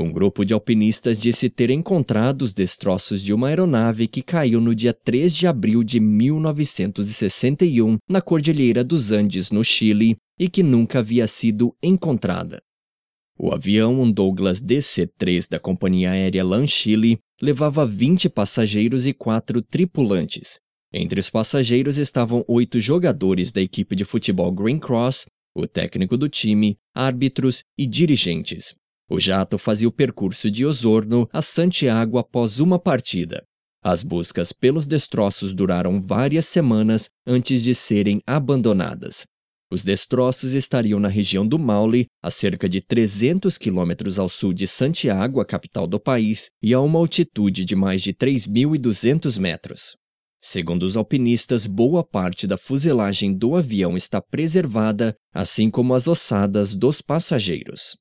Um grupo de alpinistas disse ter encontrado os destroços de uma aeronave que caiu no dia 3 de abril de 1961 na Cordilheira dos Andes, no Chile, e que nunca havia sido encontrada. O avião, um Douglas DC-3 da companhia aérea LAN Chile, levava 20 passageiros e quatro tripulantes. Entre os passageiros estavam oito jogadores da equipe de futebol Green Cross, o técnico do time, árbitros e dirigentes. O jato fazia o percurso de Osorno a Santiago após uma partida. As buscas pelos destroços duraram várias semanas antes de serem abandonadas. Os destroços estariam na região do Maule, a cerca de 300 quilômetros ao sul de Santiago, a capital do país, e a uma altitude de mais de 3.200 metros. Segundo os alpinistas, boa parte da fuselagem do avião está preservada, assim como as ossadas dos passageiros.